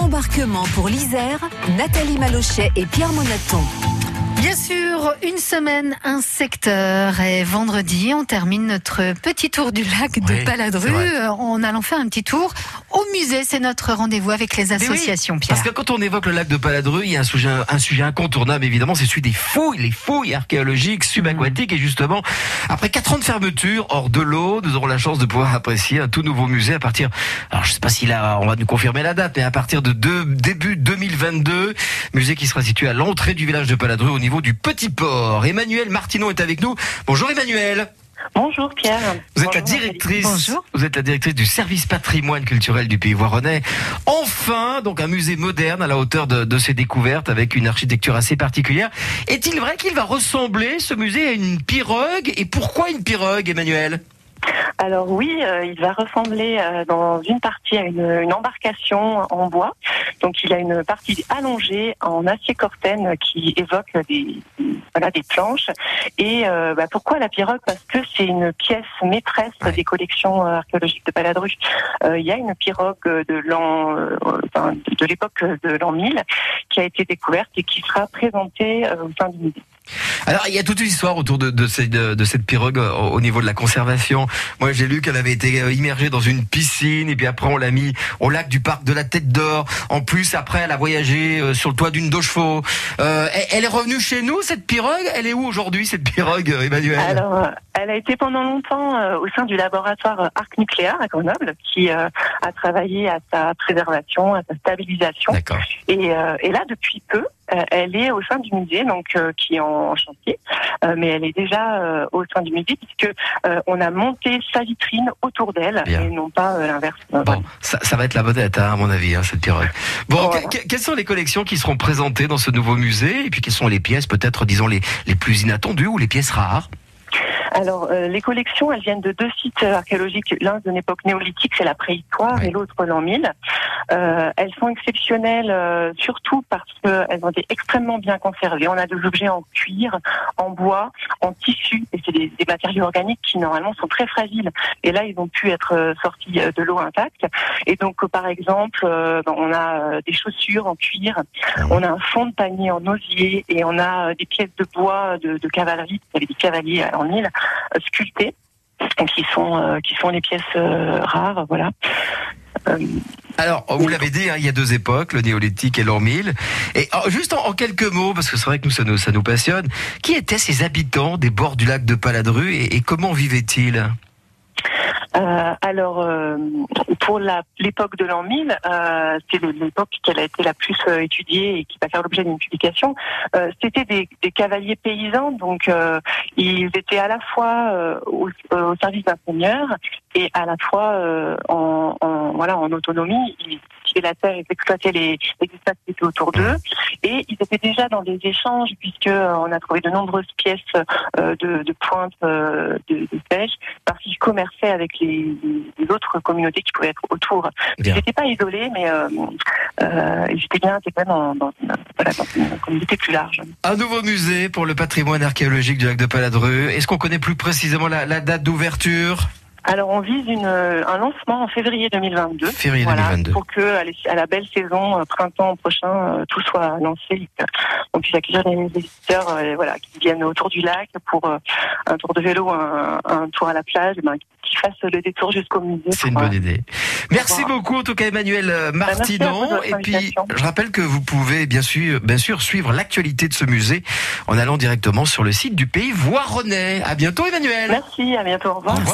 Embarquement pour l'Isère, Nathalie Malochet et Pierre Monaton. Bien sûr, une semaine, un secteur. Et vendredi, on termine notre petit tour du lac de Oui, Paladru euh, en allant faire un petit tour au musée. C'est notre rendez-vous avec les oui, associations, Pierre. Parce que quand on évoque le lac de Paladru, il y a un sujet, un sujet incontournable, évidemment, c'est celui des fouilles, les fouilles archéologiques subaquatiques. Et justement, après quatre ans de fermeture, hors de l'eau, nous aurons la chance de pouvoir apprécier un tout nouveau musée à partir, alors je sais pas si là, on va nous confirmer la date, mais à partir de deux- début 2022, musée qui sera situé à l'entrée du village de Paladru au niveau du Petit Port. Emmanuel Martineau est avec nous. Bonjour Emmanuel. Bonjour Pierre. Vous êtes la Bonjour, directrice. Bonjour. Vous êtes la directrice du service patrimoine culturel du Pays Voironnais. Enfin, donc un musée moderne à la hauteur de, de ses découvertes avec une architecture assez particulière. Est-il vrai qu'il va ressembler ce musée à une pirogue? Et pourquoi une pirogue, Emmanuel? Alors oui, euh, il va ressembler euh, dans une partie à une, une embarcation en bois. Donc il a une partie allongée en acier cortène qui évoque des voilà des planches. Et euh, bah, pourquoi la pirogue? Parce que c'est une pièce maîtresse Ouais. des collections euh, archéologiques de Paladru. Euh, il y a une pirogue de l'an euh, enfin, de l'époque de l'an 1000 qui a été découverte et qui sera présentée au sein du musée. Alors, il y a toute une histoire autour de, de, ces- de- de cette pirogue euh, au, au niveau de la conservation. Moi, j'ai lu qu'elle avait été euh, immergée dans une piscine et puis après, on l'a mis au lac du parc de la Tête d'Or. En plus, après, elle a voyagé euh, sur le toit d'une dos chevaux. Euh, elle, est revenue chez nous, cette pirogue? Elle est où aujourd'hui, cette pirogue, Emmanuel? Alors, elle a été pendant longtemps euh, au sein du laboratoire Arc Nucléaire à Grenoble, qui euh, a travaillé à sa préservation, à sa stabilisation. D'accord. Et, euh, et là, depuis peu, elle est au sein du musée, donc euh, qui est en chantier, Euh, mais elle est déjà euh, au sein du musée puisque euh, on a monté sa vitrine autour d'elle Bien. et non pas euh, l'inverse. Euh, Bon, ça, ça va être la vedette, hein, à mon avis, hein, cette pirogue. Bon, Voilà. que- que- quelles sont les collections qui seront présentées dans ce nouveau musée? Et puis, quelles sont les pièces, peut-être, disons, les, les plus inattendues ou les pièces rares? Alors, euh, les collections, elles viennent de deux sites archéologiques, l'un d'une époque néolithique, c'est la préhistoire, Oui. et l'autre l'an 1000. Euh, elles sont exceptionnelles euh, surtout parce qu'elles ont été extrêmement bien conservées. On a des objets en cuir, en bois, en tissu, et c'est des, des matériaux organiques qui normalement sont très fragiles. Et là, ils ont pu être euh, sortis euh, de l'eau intacte. Et donc, euh, par exemple, euh, ben, on a des chaussures en cuir, on a un fond de panier en osier, et on a des pièces de bois de, de cavalerie, il y avait des cavaliers en île sculptées qui sont euh, qui sont les pièces euh, rares voilà Euh, Alors, vous l'avez dit, hein, il y a deux époques, le néolithique et l'an 1000. Et oh, juste en, en quelques mots, parce que c'est vrai que nous ça, nous, ça nous passionne, qui étaient ces habitants des bords du lac de Paladru et, et comment vivaient-ils? Euh, alors euh, pour l'époque de l'an 1000 euh, c'est l'époque qui a été la plus euh, étudiée et qui va faire l'objet d'une publication euh, c'était des, des cavaliers paysans. Donc euh, ils étaient à la fois au, au service d'un seigneur et à la fois en, en voilà en autonomie. Ils cultivaient la terre ils exploitaient les, les espaces qui étaient autour d'eux. Et ils étaient déjà dans des échanges puisque on a trouvé de nombreuses pièces de, de pointe euh, de, de pêche parce qu'ils commerçaient avec les, les autres communautés qui pouvaient être autour. Bien. Ils n'étaient pas isolés, mais euh, euh, ils étaient bien intégrés dans, dans, voilà, dans une communauté plus large. Un nouveau musée pour le patrimoine archéologique du lac de Paladru. Est-ce qu'on connaît plus précisément la, la date d'ouverture? Alors on vise une, un lancement en février 2022. Février Voilà, 2022. pour que à, la belle saison euh, printemps prochain euh, tout soit lancé qu'on puisse accueillir des visiteurs euh, voilà qui viennent autour du lac pour euh, un tour de vélo un, un tour à la plage ben, qui fassent le détour jusqu'au musée C'est une bonne idée. Merci beaucoup en tout cas Emmanuel euh, Martinon. votre Et puis je rappelle que vous pouvez bien sûr, bien sûr suivre l'actualité de ce musée en allant directement sur le site du Pays Voironnais. À bientôt Emmanuel. Merci, à bientôt, au revoir. Au revoir.